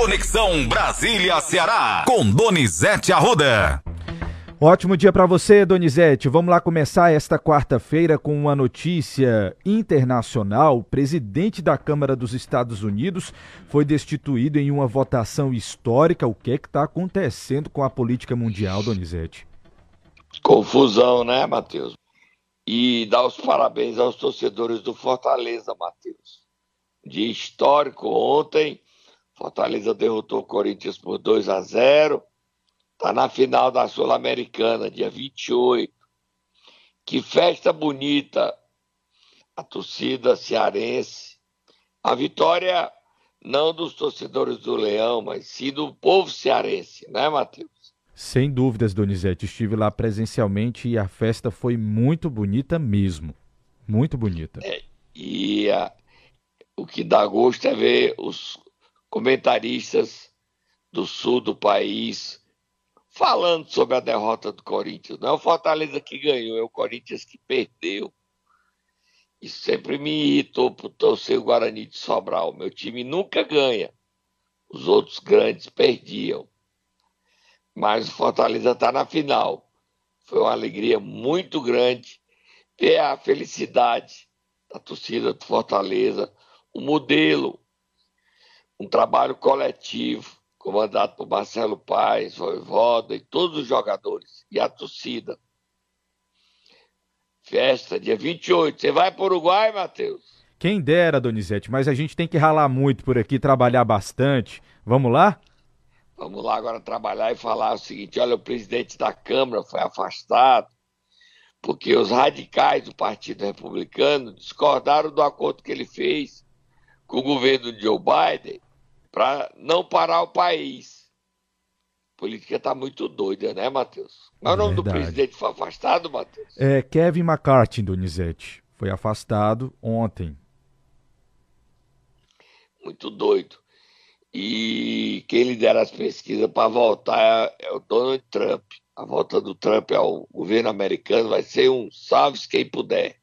Conexão Brasília-Ceará, com Donizete Arruda. Ótimo dia para você, Donizete. Vamos lá começar esta quarta-feira com uma notícia internacional. O presidente da Câmara dos Estados Unidos foi destituído em uma votação histórica. O que é está acontecendo com a política mundial, Donizete? Confusão, né, Matheus? E dar os parabéns aos torcedores do Fortaleza, Matheus. Dia histórico ontem. Fortaleza derrotou o Corinthians por 2 a 0 Está na final da Sul-Americana, dia 28. Que festa bonita a torcida cearense. A vitória não dos torcedores do Leão, mas sim do povo cearense, né, Matheus? Sem dúvidas, Donizete. Estive lá presencialmente e a festa foi muito bonita mesmo. Muito bonita. É, e a, o que dá gosto é ver os comentaristas do sul do país falando sobre a derrota do Corinthians. Não é o Fortaleza que ganhou, é o Corinthians que perdeu. Isso sempre me irritou por torcer o Guarani de Sobral. Meu time nunca ganha. Os outros grandes perdiam. Mas o Fortaleza está na final. Foi uma alegria muito grande ver a felicidade da torcida do Fortaleza, o modelo, um trabalho coletivo comandado por Marcelo Paes, Voivoda e todos os jogadores e a torcida. Festa, dia 28. Você vai para o Uruguai, Matheus? Quem dera, Donizete, mas a gente tem que ralar muito por aqui, trabalhar bastante. Vamos lá? Vamos lá agora trabalhar e falar o seguinte: olha, o presidente da Câmara foi afastado porque os radicais do Partido Republicano discordaram do acordo que ele fez com o governo de Joe Biden para não parar o país. A política está muito doida, né, Matheus? Qual é o nome do presidente foi afastado, Matheus? É Kevin McCarthy, Donizete. Foi afastado ontem. Muito doido. E quem lidera as pesquisas para voltar é, é o Donald Trump. A volta do Trump ao governo americano vai ser um salve quem puder.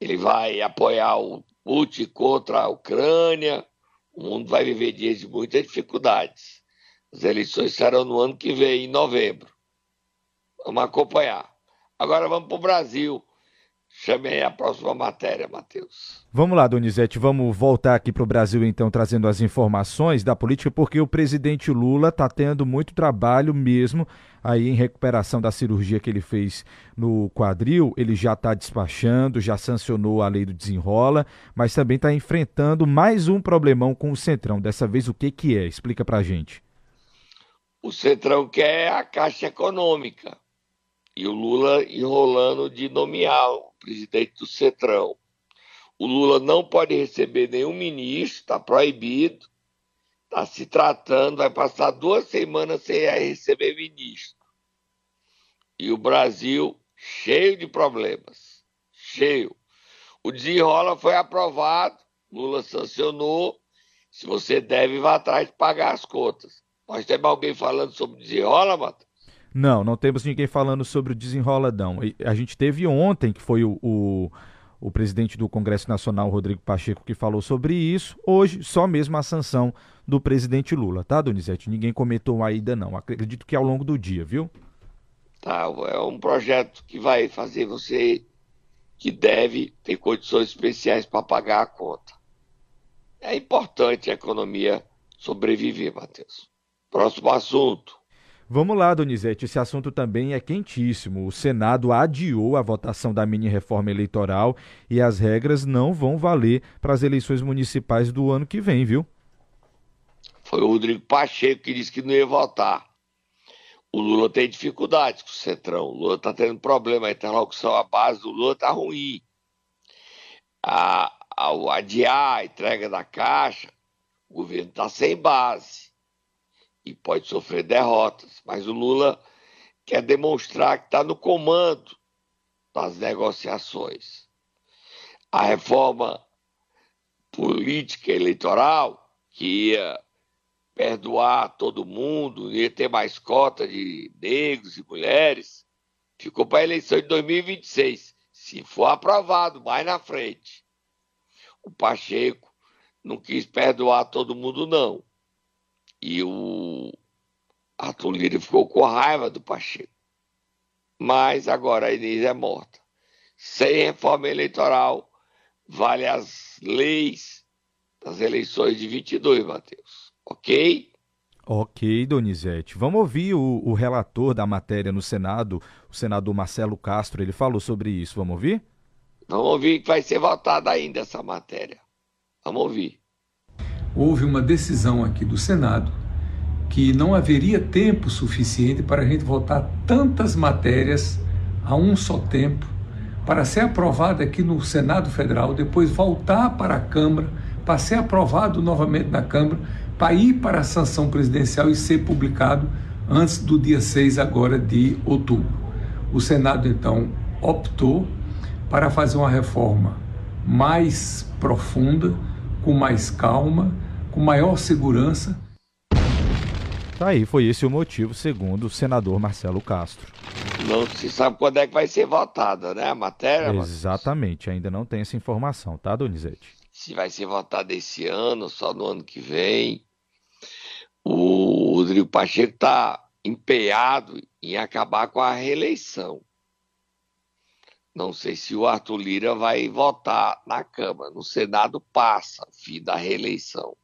Ele vai apoiar o Putin contra a Ucrânia, o mundo vai viver dias de muitas dificuldades. As eleições serão no ano que vem, em novembro. Vamos acompanhar. Agora vamos para o Brasil. Chamei a próxima matéria, Matheus. Vamos lá, Donizete, vamos voltar aqui para o Brasil, então, trazendo as informações da política, porque o presidente Lula está tendo muito trabalho mesmo aí em recuperação da cirurgia que ele fez no quadril. Ele já está despachando, já sancionou a lei do desenrola, mas também está enfrentando mais um problemão com o Centrão. Dessa vez, o que, que é? Explica para gente. O Centrão quer a Caixa Econômica e o Lula enrolando de nomear presidente do Centrão. O Lula não pode receber nenhum ministro, está proibido, está se tratando, vai passar duas semanas sem receber ministro. E o Brasil cheio de problemas, cheio. O desenrola foi aprovado, Lula sancionou. Se você deve, vá atrás de pagar as contas. Nós temos alguém falando sobre desenrola, Matheus? Não, não temos ninguém falando sobre o desenroladão. A gente teve ontem, que foi o, o, o, presidente do Congresso Nacional, Rodrigo Pacheco, que falou sobre isso. Hoje, só mesmo a sanção do presidente Lula, tá, Donizete? Ninguém comentou ainda, não. Acredito que ao longo do dia, viu? Tá, é um projeto que vai fazer você que deve ter condições especiais para pagar a conta. É importante a economia sobreviver, Matheus. Próximo assunto. Vamos lá, Donizete, esse assunto também é quentíssimo. O Senado adiou a votação da mini-reforma eleitoral e as regras não vão valer para as eleições municipais do ano que vem, viu? Foi o Rodrigo Pacheco que disse que não ia votar. O Lula tem dificuldades com o Centrão. O Lula está tendo problema. A interlocução, a base do Lula está ruim. A, a, adiar a entrega da Caixa, o governo está sem base e pode sofrer derrotas, mas o Lula quer demonstrar que está no comando das negociações. A reforma política eleitoral, que ia perdoar todo mundo, ia ter mais cota de negros e mulheres, ficou para a eleição de 2026, se for aprovado mais na frente. O Pacheco não quis perdoar todo mundo, não E o Arthur Lira ficou com raiva do Pacheco. Mas agora a Inês é morta. Sem reforma eleitoral, vale as leis das eleições de 22, Matheus. Ok? Ok, Donizete. Vamos ouvir o, o, relator da matéria no Senado, o senador Marcelo Castro. Ele falou sobre isso. Vamos ouvir? Vamos ouvir que vai ser votada ainda essa matéria. Vamos ouvir. Houve uma decisão aqui do Senado que não haveria tempo suficiente para a gente votar tantas matérias a um só tempo, para ser aprovada aqui no Senado Federal, depois voltar para a Câmara, para ser aprovado novamente na Câmara, para ir para a sanção presidencial e ser publicado antes do dia 6 agora de outubro. O Senado então optou para fazer uma reforma mais profunda, com mais calma, com maior segurança Tá aí, foi esse o motivo, segundo o senador Marcelo Castro. Não se sabe quando é que vai ser votada, né, a matéria? Exatamente, ainda não tem essa informação, tá, Donizete? Se vai ser votada esse ano, só no ano que vem. O Rodrigo Pacheco está empenhado em acabar com a reeleição. Não sei se o Arthur Lira vai votar na Câmara. No Senado passa, fim da reeleição.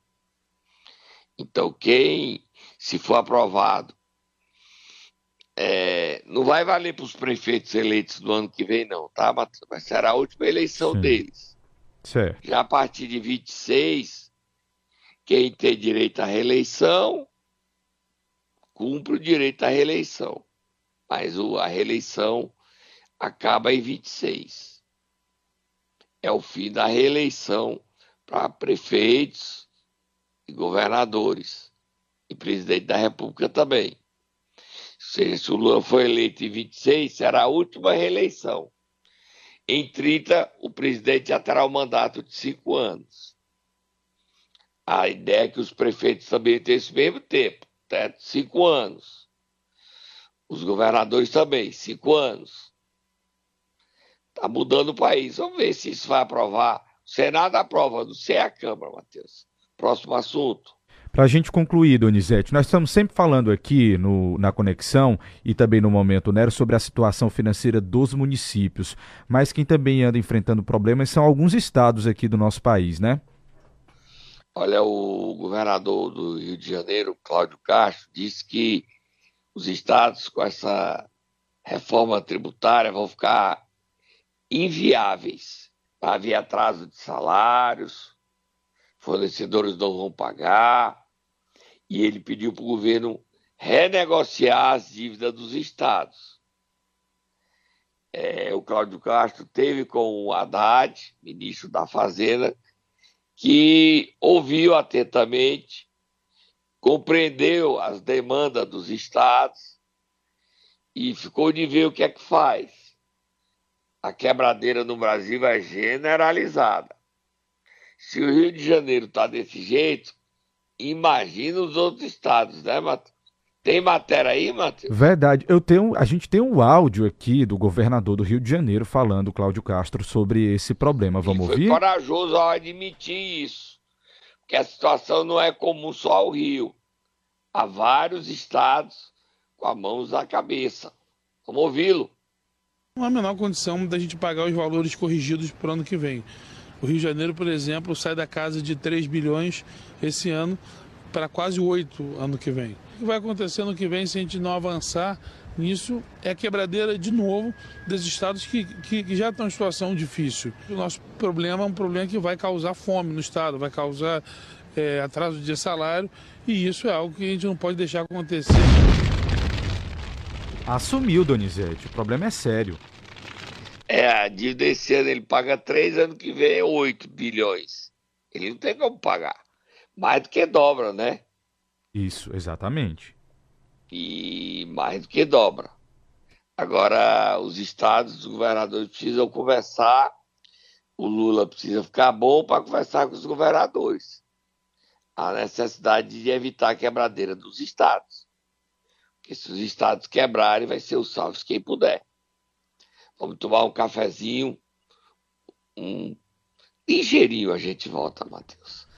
Então, quem se for aprovado, é, não vai valer para os prefeitos eleitos do ano que vem, não, tá? Mas será a última eleição Sim. deles. Certo. Já a partir de 26, quem tem direito à reeleição, cumpre o direito à reeleição. Mas a reeleição acaba em 26. É o fim da reeleição para prefeitos e governadores e presidente da República também. Se, o Lula for eleito em 26, será a última reeleição. Em 30, o presidente já terá o um mandato de cinco anos. A ideia é que os prefeitos também tenham esse mesmo tempo, né? cinco anos. Os governadores também, cinco anos. Está mudando o país. Vamos ver se isso vai aprovar. O Senado aprova, não sei a Câmara, Matheus. Próximo assunto. Para a gente concluir, Donizete, nós estamos sempre falando aqui no, na Conexão e também no Momento Nero sobre a situação financeira dos municípios, mas quem também anda enfrentando problemas são alguns estados aqui do nosso país, né? Olha, o governador do Rio de Janeiro, Cláudio Castro, disse que os estados com essa reforma tributária vão ficar inviáveis. Vai haver atraso de salários, fornecedores não vão pagar, e ele pediu para o governo renegociar as dívidas dos estados. É, o Cláudio Castro teve com o Haddad, ministro da Fazenda, que ouviu atentamente, compreendeu as demandas dos estados e ficou de ver o que é que faz. A quebradeira no Brasil é generalizada. Se o Rio de Janeiro está desse jeito, imagina os outros estados, né, Matheus? Tem matéria aí, Matheus? Verdade. Eu tenho, a gente tem um áudio aqui do governador do Rio de Janeiro falando, Cláudio Castro, sobre esse problema. Vamos foi ouvir? Foi corajoso ao admitir isso. Porque a situação não é comum só ao Rio. Há vários estados com as mãos na cabeça. Vamos ouvi-lo. Não há a menor condição da gente pagar os valores corrigidos para o ano que vem. O Rio de Janeiro, por exemplo, sai da casa de 3 bilhões esse ano para quase 8 ano que vem. O que vai acontecer no que vem se a gente não avançar nisso é a quebradeira de novo dos estados que, que, que, já estão em situação difícil. O nosso problema é um problema que vai causar fome no estado, vai causar é, atraso de salário e isso é algo que a gente não pode deixar acontecer. Assumiu, Donizete, o problema é sério. É, a dívida esse ano ele paga 3, ano que vem é 8 bilhões. Ele não tem como pagar. Mais do que dobra, né? Isso, exatamente. E mais do que dobra. Agora, os estados, os governadores precisam conversar. O Lula precisa ficar bom para conversar com os governadores. A necessidade de evitar a quebradeira dos estados. Porque se os estados quebrarem, vai ser o salve quem puder. Vamos tomar um cafezinho, um ligeirinho a gente volta, Matheus.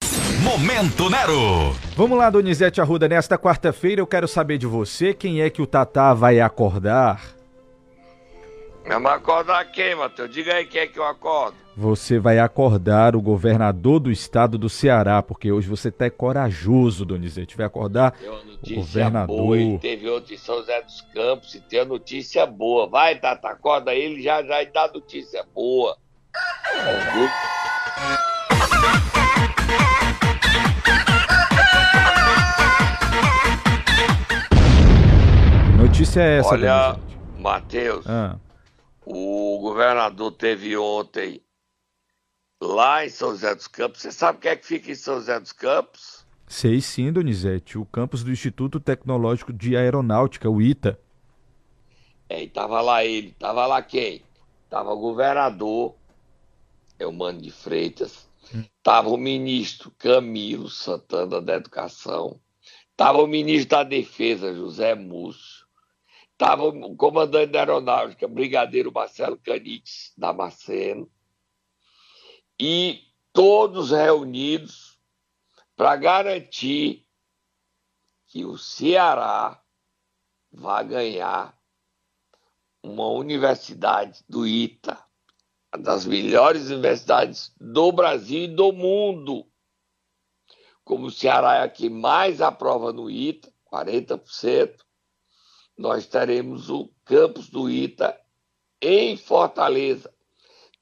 Momento Nero. Vamos lá, Donizete Arruda. Nesta quarta-feira eu quero saber de você quem é que o Tatá vai acordar. Vamos acordar quem, Matheus? Diga aí quem é que eu acordo. Você vai acordar o governador do estado do Ceará, porque hoje você tá corajoso, Donizete. Vai acordar o governador. Boa, ele teve outro em São José dos Campos e tem a notícia boa. Vai, Tata, acorda ele já já e dá notícia boa. Que notícia é essa, Olha? Matheus, Ah, o governador teve ontem lá em São José dos Campos. Você sabe quem é que fica em São José dos Campos? sei sim, Donizete. O campus do Instituto Tecnológico de Aeronáutica, o ITA. É, e tava lá ele, tava lá quem? Tava o governador, Eumano de Freitas, tava o ministro Camilo Santana da Educação, tava o ministro da Defesa, José Múcio, tava o comandante da Aeronáutica, Brigadeiro Marcelo Canites Damasceno, e todos reunidos para garantir que o Ceará vai ganhar uma universidade do ITA, uma das melhores universidades do Brasil e do mundo. Como o Ceará é a que mais aprova no ITA, 40%, nós teremos o campus do ITA em Fortaleza,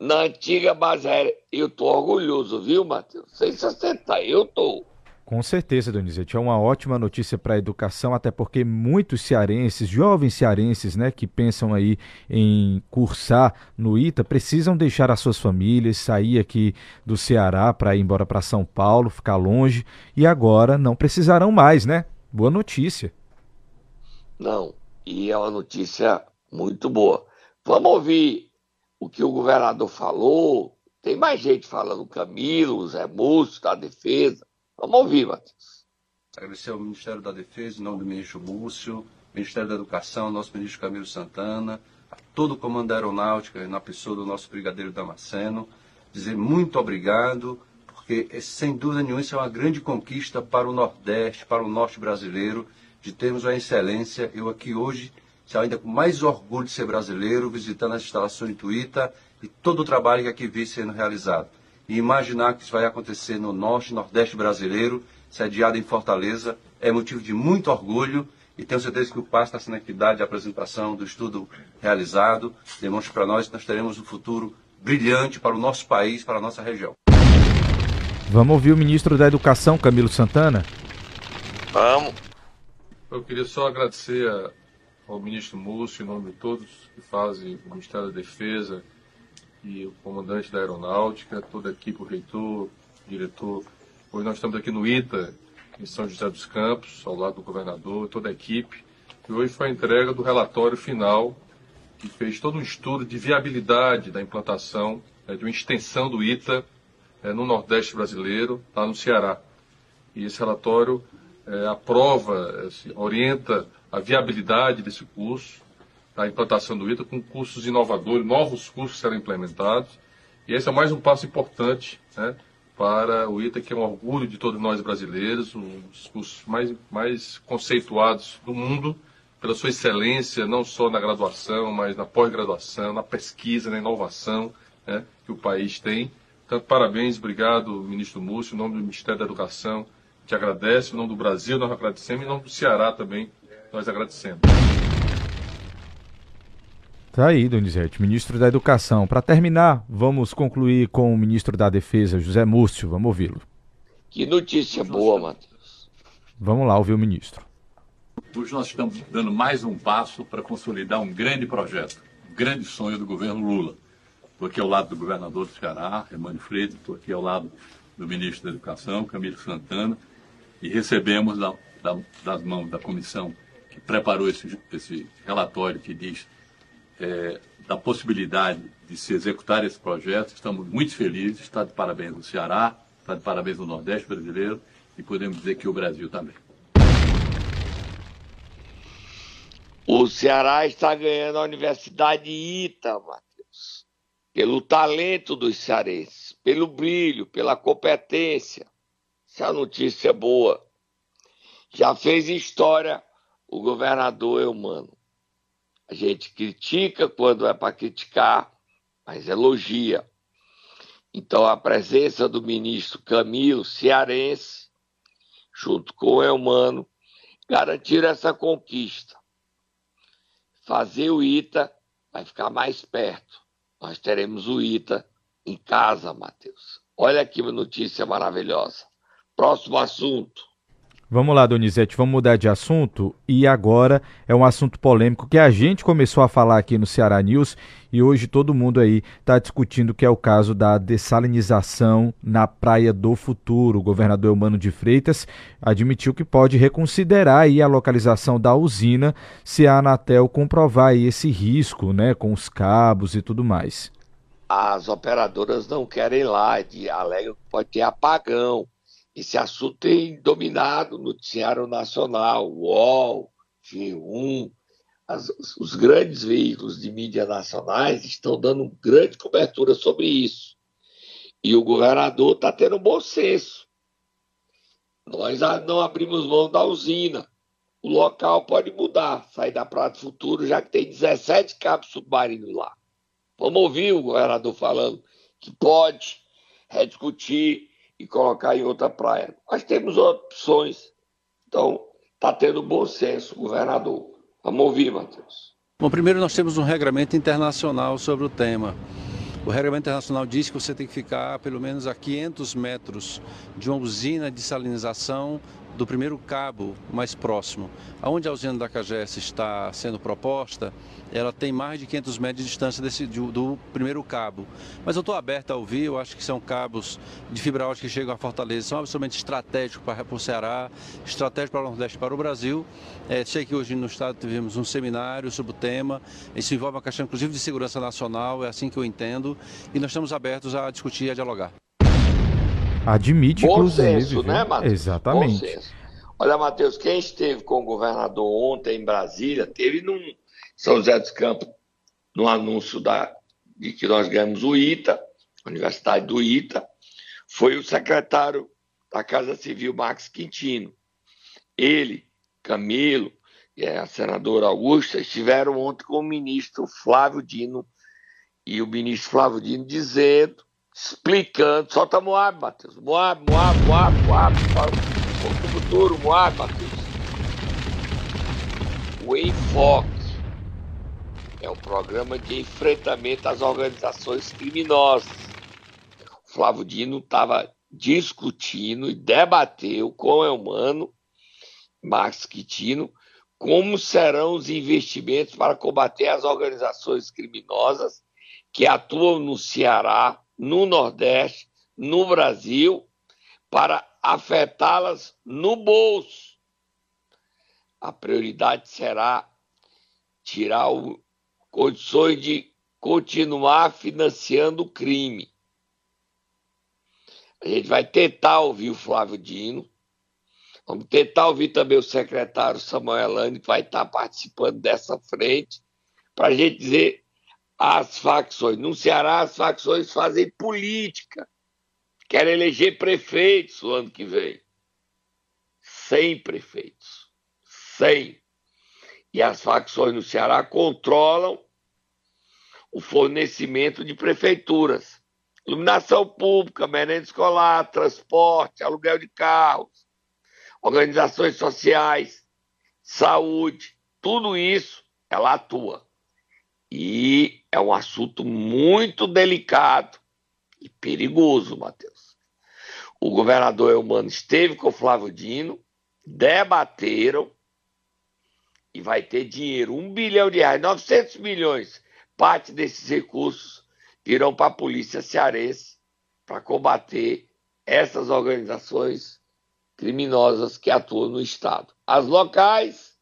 na antiga base aérea. Eu estou orgulhoso, viu, Matheus? Sei se você tá, eu estou. Com certeza, Donizete, é uma ótima notícia para a educação, até porque muitos cearenses, jovens cearenses, né, que pensam aí em cursar no ITA, precisam deixar as suas famílias, sair aqui do Ceará para ir embora para São Paulo, ficar longe, e agora não precisarão mais, né? Boa notícia. Não, e é uma notícia muito boa. Vamos ouvir o que o governador falou. Tem mais gente falando, Camilo, Zé Múcio, da Defesa. Vamos ouvir, Matheus. Agradecer ao Ministério da Defesa, em nome do ministro Múcio, Ministério da Educação, nosso ministro Camilo Santana, a todo o comando da aeronáutica, na pessoa do nosso brigadeiro Damasceno, dizer muito obrigado, porque eh, sem dúvida nenhuma isso é uma grande conquista para o Nordeste, para o Norte brasileiro, de termos uma excelência. Eu aqui hoje, ainda com mais orgulho de ser brasileiro, visitando as instalações de Tuíta e todo o trabalho que aqui vi sendo realizado. E imaginar que isso vai acontecer no Norte e Nordeste brasileiro, sediado em Fortaleza, é motivo de muito orgulho e tenho certeza que o PAS está sendo atividade de apresentação do estudo realizado, demonstra para nós que nós teremos um futuro brilhante para o nosso país, para a nossa região. Vamos ouvir o ministro da Educação, Camilo Santana. Vamos. Eu queria só agradecer a- ao ministro Múcio, em nome de todos que fazem o Ministério da Defesa e o comandante da Aeronáutica, toda a equipe, o reitor, o diretor. Hoje nós estamos aqui no ITA, em São José dos Campos, ao lado do governador, toda a equipe. E hoje foi a entrega do relatório final, que fez todo um estudo de viabilidade da implantação eh, de uma extensão do ITA eh, no Nordeste brasileiro, lá no Ceará. E esse relatório eh, aprova, se orienta a viabilidade desse curso, a implantação do ITA com cursos inovadores, novos cursos serão implementados. E esse é mais um passo importante né, para o ITA, que é um orgulho de todos nós brasileiros, um dos cursos mais, mais conceituados do mundo, pela sua excelência, não só na graduação, mas na pós-graduação, na pesquisa, na inovação né, que o país tem. Então, parabéns, obrigado, ministro Múcio, em nome do Ministério da Educação, te agradece, em nome do Brasil nós agradecemos, em nome do Ceará também nós agradecemos. Tá aí, Donizete, ministro da Educação. Para terminar, vamos concluir com o ministro da Defesa, José Múcio. Vamos ouvi-lo. Que notícia boa, Matheus. Vamos lá ouvir o ministro. Hoje nós estamos dando mais um passo para consolidar um grande projeto, um grande sonho do governo Lula. Estou aqui ao lado do governador do Ceará, Emmanuel Freitas, estou aqui ao lado do ministro da Educação, Camilo Santana, e recebemos da- da- das mãos da comissão preparou esse, esse relatório que diz é, da possibilidade de se executar esse projeto. Estamos muito felizes, está de parabéns o Ceará, está de parabéns o Nordeste brasileiro e podemos dizer que o Brasil também. O Ceará está ganhando a Universidade ITA, Matheus. Pelo talento dos cearenses, pelo brilho, pela competência. Essa é notícia boa. Já fez história o governador Eumano. A gente critica quando é para criticar, mas elogia. Então, a presença do ministro Camilo, cearense, junto com o Eumano, garantir essa conquista. Fazer o ITA vai ficar mais perto. Nós teremos o ITA em casa, Matheus. Olha que notícia maravilhosa. Próximo assunto. Vamos lá, Donizete, vamos mudar de assunto. E agora é um assunto polêmico que a gente começou a falar aqui no Ceará News e hoje todo mundo aí está discutindo que é o caso da dessalinização na Praia do Futuro. O governador Humano de Freitas admitiu que pode reconsiderar aí a localização da usina se a Anatel comprovar esse risco, né, com os cabos e tudo mais. As operadoras não querem lá, alegam que pode ter apagão esse assunto tem dominado o noticiário nacional, UOL, G1, as, os grandes veículos de mídia nacionais estão dando grande cobertura sobre isso. E o governador está tendo bom senso. Nós não abrimos mão da usina. O local pode mudar, sair da Praia Futuro, já que tem 17 cabos submarinos lá. Vamos ouvir o governador falando que pode rediscutir e colocar em outra praia. Nós temos opções. Então, está tendo bom senso, governador. Vamos ouvir, Matheus. Bom, primeiro nós temos um regramento internacional sobre o tema. O regulamento internacional diz que você tem que ficar pelo menos a 500 metros de uma usina de salinização do primeiro cabo mais próximo. Aonde a usina da CAGES está sendo proposta, ela tem mais de 500 metros de distância desse, do, do primeiro cabo. Mas eu estou aberto a ouvir, eu acho que são cabos de fibra ótica que chegam a Fortaleza, são absolutamente estratégicos para, para o Ceará, estratégicos para o Nordeste para o Brasil. É, sei que hoje no Estado tivemos um seminário sobre o tema, isso envolve uma questão inclusive de segurança nacional, é assim que eu entendo, e nós estamos abertos a discutir e a dialogar. Admite, Bom inclusive. Senso, né, Matheus? Exatamente. Olha, Matheus, quem esteve com o governador ontem em Brasília, teve num São José dos Campos, no anúncio da, de que nós ganhamos o ITA, Universidade do ITA, foi o secretário da Casa Civil, Max Quintino. Ele, Camilo e a senadora Augusta estiveram ontem com o ministro Flávio Dino, e o ministro Flávio Dino dizendo explicando. Solta Moab, Matheus. Moab, Moab, Moab, Moab. O futuro, Moab, Matheus. O Enfoque é um programa de enfrentamento às organizações criminosas. O Flávio Dino estava discutindo e debateu com o Elmano, Max Quitino, como serão os investimentos para combater as organizações criminosas que atuam no Ceará, no Nordeste, no Brasil, para afetá-las no bolso. A prioridade será tirar o, condições de continuar financiando o crime. A gente vai tentar ouvir o Flávio Dino, vamos tentar ouvir também o secretário Samuel Elane, que vai estar participando dessa frente, para a gente dizer as facções. No Ceará, as facções fazem política. Querem eleger prefeitos o ano que vem. Sem prefeitos. Sem. E as facções no Ceará controlam o fornecimento de prefeituras. Iluminação pública, merenda escolar, transporte, aluguel de carros, organizações sociais, saúde, tudo isso ela atua. E é um assunto muito delicado e perigoso, Matheus. O governador Elmano esteve com o Flávio Dino, debateram e vai ter dinheiro, um bilhão de reais, 900 milhões. Parte desses recursos irão para a polícia cearense para combater essas organizações criminosas que atuam no Estado, as locais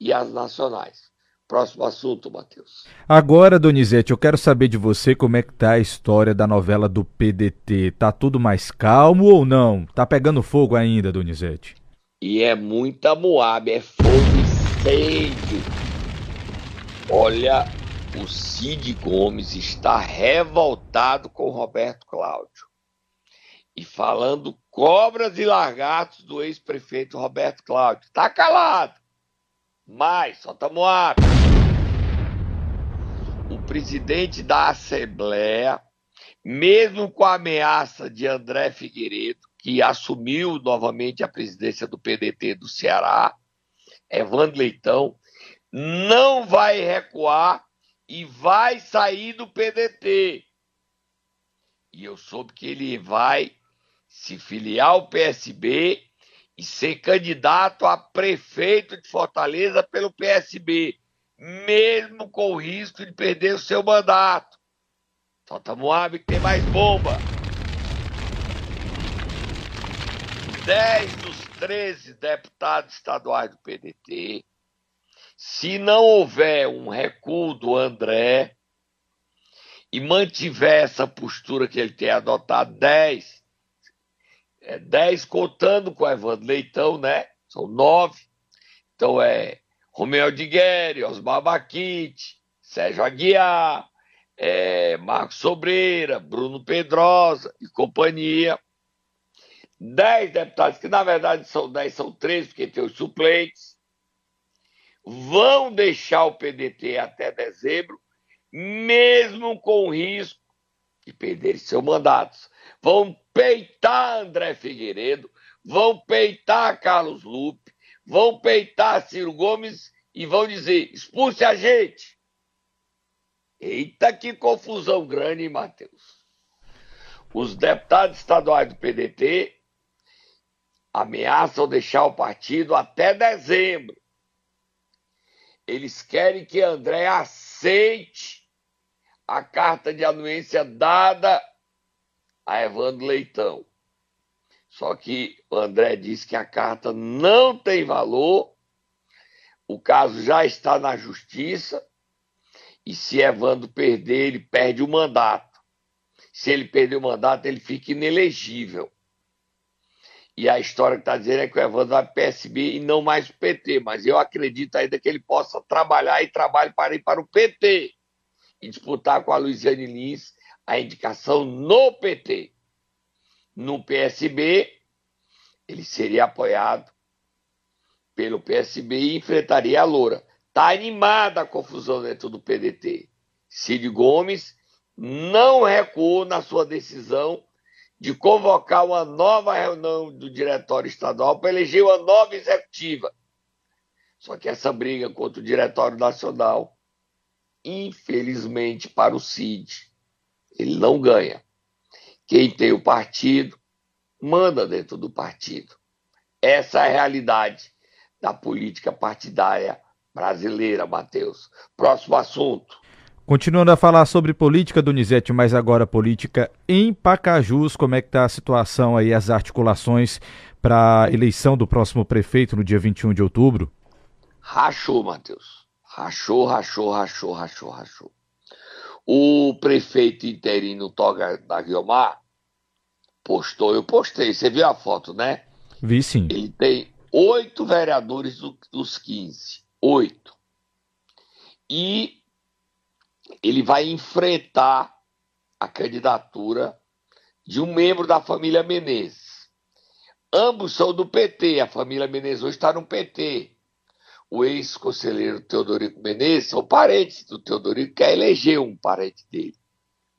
e as nacionais. Próximo assunto, Matheus. Agora, Donizete, eu quero saber de você como é que tá a história da novela do PDT. Tá tudo mais calmo ou não? Tá pegando fogo ainda, Donizete? E é muita Moab, é fogo incêndio. Olha, o Cid Gomes está revoltado com o Roberto Cláudio. e falando cobras e lagartos do ex-prefeito Roberto Cláudio. Está calado, mas solta Moab. Presidente da Assembleia, mesmo com a ameaça de André Figueiredo, que assumiu novamente a presidência do PDT do Ceará, Evandro Leitão, não vai recuar e vai sair do PDT. E eu soube que ele vai se filiar ao PSB e ser candidato a prefeito de Fortaleza pelo PSB, mesmo com o risco de perder o seu mandato. Solta Moab que tem mais bomba. 10 dos 13 deputados estaduais do PDT, se não houver um recuo do André e mantiver essa postura que ele tem adotado, 10, é 10 contando com o Evandro Leitão, né? São nove. Então é Romeu Digueri, Osmar Baquite, Sérgio Aguiar, é, Marcos Sobreira, Bruno Pedrosa e companhia. Dez deputados, que na verdade são dez, são três, porque tem os suplentes, vão deixar o PDT até dezembro, mesmo com o risco de perder seus mandatos. Vão peitar André Figueiredo, vão peitar Carlos Lupe, vão peitar Ciro Gomes e vão dizer: expulse a gente. Eita, que confusão grande, Matheus? Os deputados estaduais do PDT ameaçam deixar o partido até dezembro. Eles querem que André aceite a carta de anuência dada a Evandro Leitão. Só que o André disse que a carta não tem valor, o caso já está na justiça, e se Evandro perder, ele perde o mandato. Se ele perder o mandato, ele fica inelegível. E a história que está dizendo é que o Evandro vai para PSB e não mais o PT. Mas eu acredito ainda que ele possa trabalhar e trabalhe para ir para o PT e disputar com a Luiziane Lins a indicação no PT. No PSB, ele seria apoiado pelo PSB e enfrentaria a Loura. Está animada a confusão dentro do PDT. Cid Gomes não recuou na sua decisão de convocar uma nova reunião do Diretório Estadual para eleger uma nova executiva. Só que essa briga contra o Diretório Nacional, infelizmente para o CID, ele não ganha. Quem tem o partido, manda dentro do partido. Essa é a realidade da política partidária brasileira, Matheus. Próximo assunto. Continuando a falar sobre política, Donizete, mas agora política em Pacajus, como é que está a situação aí, as articulações para a eleição do próximo prefeito no dia 21 de outubro? Rachou, Matheus. Rachou, rachou, rachou, rachou, rachou. O prefeito interino Toga da Guiomar postou, eu postei, você viu a foto, né? Vi sim. Ele tem oito vereadores dos 15. Oito. E ele vai enfrentar a candidatura de um membro da família Menezes. Ambos são do PT, a família Menezes hoje está no PT. O ex-conselheiro Teodorico Menezes são parentes do Teodorico, quer eleger um parente dele.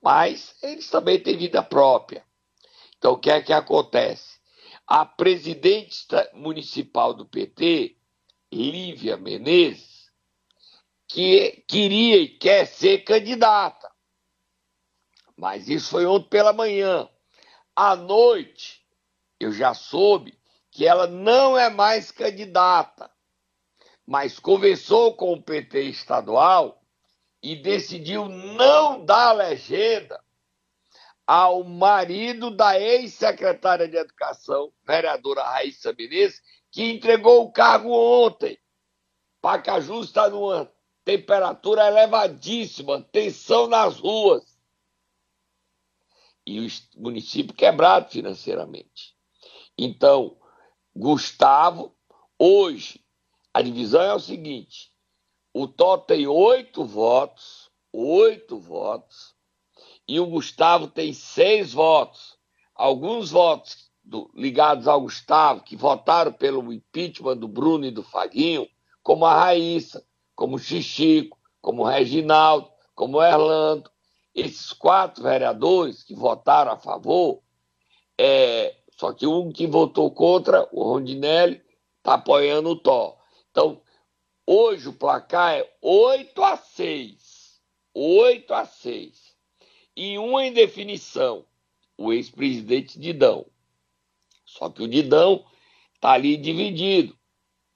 Mas eles também têm vida própria. Então, o que é que acontece? A presidente municipal do PT, Lívia Menezes, que queria e quer ser candidata. Mas isso foi ontem pela manhã. À noite, eu já soube que ela não é mais candidata, mas conversou com o PT estadual e decidiu não dar legenda ao marido da ex-secretária de Educação, vereadora Raíssa Menezes, que entregou o cargo ontem. Pacaju está numa temperatura elevadíssima, tensão nas ruas. E o município quebrado financeiramente. Então, Gustavo, hoje, a divisão é o seguinte: o Tó tem oito votos, oito votos, e o Gustavo tem seis votos. alguns votos do, ligados ao Gustavo, que votaram pelo impeachment do Bruno e do Faguinho, como a Raíssa, como o Xixico, como o Reginaldo, como o Erlando. Esses quatro vereadores que votaram a favor, é, só que um que votou contra, o Rondinelli, está apoiando o Tó. Então, hoje o placar é 8 a 6. 8 a 6. E uma indefinição, o ex-presidente Didão. Só que o Didão está ali dividido.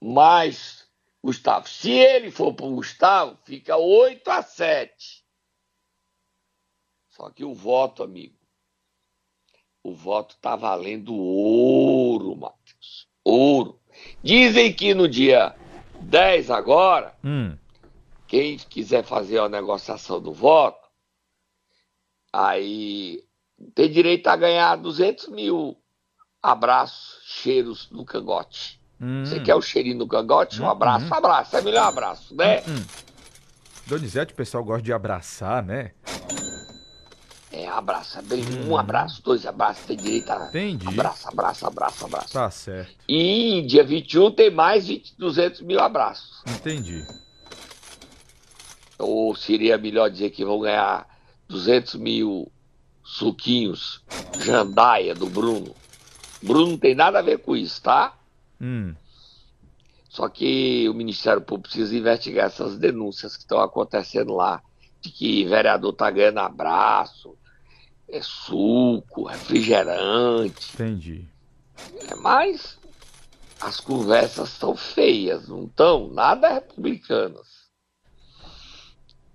Mas, Gustavo, se ele for para o Gustavo, fica 8 a 7. Só que o voto, amigo, o voto está valendo ouro, Matheus. Ouro. Dizem que no dia 10 agora, hum. quem quiser fazer a negociação do voto, aí tem direito a ganhar 200 mil abraços, cheiros no cangote. Hum. Você quer o cheirinho no cangote? Um hum, abraço, hum. abraço. É melhor abraço, né? Hum. hum. Donizete, o pessoal gosta de abraçar, né? É, abraça bem. Hum. Um abraço, dois abraços, tem direito a. Entendi. Abraço, abraço, abraço, abraço. Tá certo. E dia 21 tem mais 20, 200 mil abraços. Entendi. Ou seria melhor dizer que vão ganhar 200 mil suquinhos jandaia do Bruno. Bruno não tem nada a ver com isso, tá? Hum. Só que o Ministério Público precisa investigar essas denúncias que estão acontecendo lá, de que vereador tá ganhando abraço, é suco, refrigerante. Entendi. É, mas as conversas são feias, não estão nada republicanas.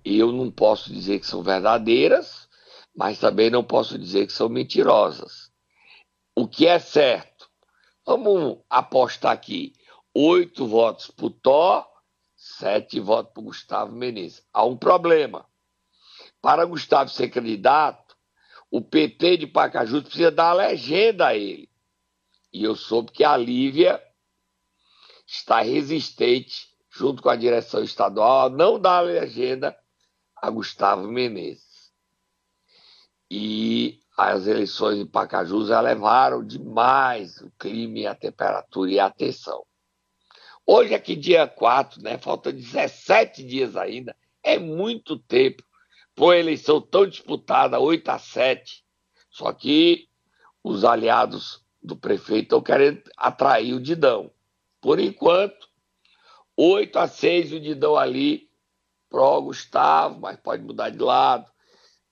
Eu não posso dizer que são verdadeiras, mas também não posso dizer que são mentirosas. O que é certo? Vamos apostar aqui: oito votos para o Tó, sete votos para o Gustavo Menezes. Há um problema. Para Gustavo ser candidato, o PT de Pacajus precisa dar a legenda a ele. E eu soube que a Lívia está resistente, junto com a direção estadual, a não dar a legenda a Gustavo Menezes. E as eleições em Pacajus elevaram demais o clima, a temperatura e a tensão. Hoje é que dia 4, né? Falta 17 dias ainda. É muito tempo para uma eleição tão disputada, 8 a 7. Só que os aliados do prefeito estão querendo atrair o Didão. Por enquanto, 8 a 6 o Didão ali pró Gustavo, mas pode mudar de lado.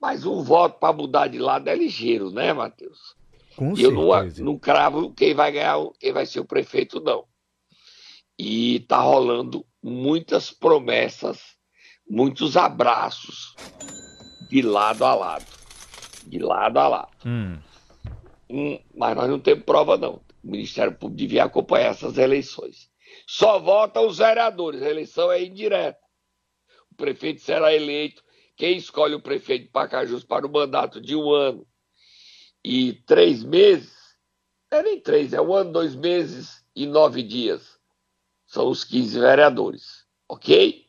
Mas um voto para mudar de lado é ligeiro, né, Matheus? Com eu não, não cravo quem vai ganhar, quem vai ser o prefeito, não. E tá rolando muitas promessas, muitos abraços de lado a lado. De lado a lado. Hum. Hum, mas nós não temos prova, não. O Ministério Público devia acompanhar essas eleições. Só votam os vereadores, a eleição é indireta o prefeito será eleito. Quem escolhe o prefeito de Pacajus para o mandato de um ano e três meses, não é nem três, é um ano, dois meses e nove dias. São os 15 vereadores, ok?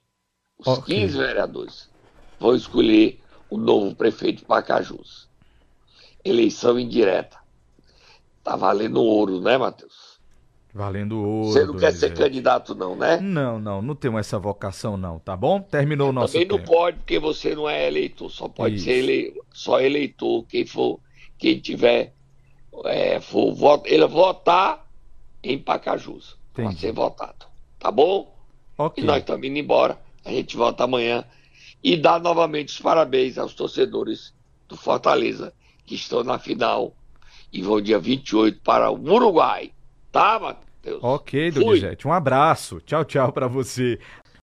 Os okay. 15 vereadores vão escolher o novo prefeito de Pacajus. Eleição indireta. Tá valendo ouro, né, Matheus? Valendo ouro. Você não quer ser candidato, não, né? Não, não, não temos essa vocação, não, tá bom? Terminou o nosso Também tempo. não pode, porque você não é eleitor, só pode Isso. ser ele... só eleitor, quem for, quem tiver, é, for voto, ele votar em Pacajus, para ser votado, tá bom? Ok. E nós estamos indo embora, a gente volta amanhã e dá novamente os parabéns aos torcedores do Fortaleza, que estão na final e vão dia 28 para o Uruguai. Tá, Matheus? Ok, Donizete. Um abraço. Tchau, tchau para você.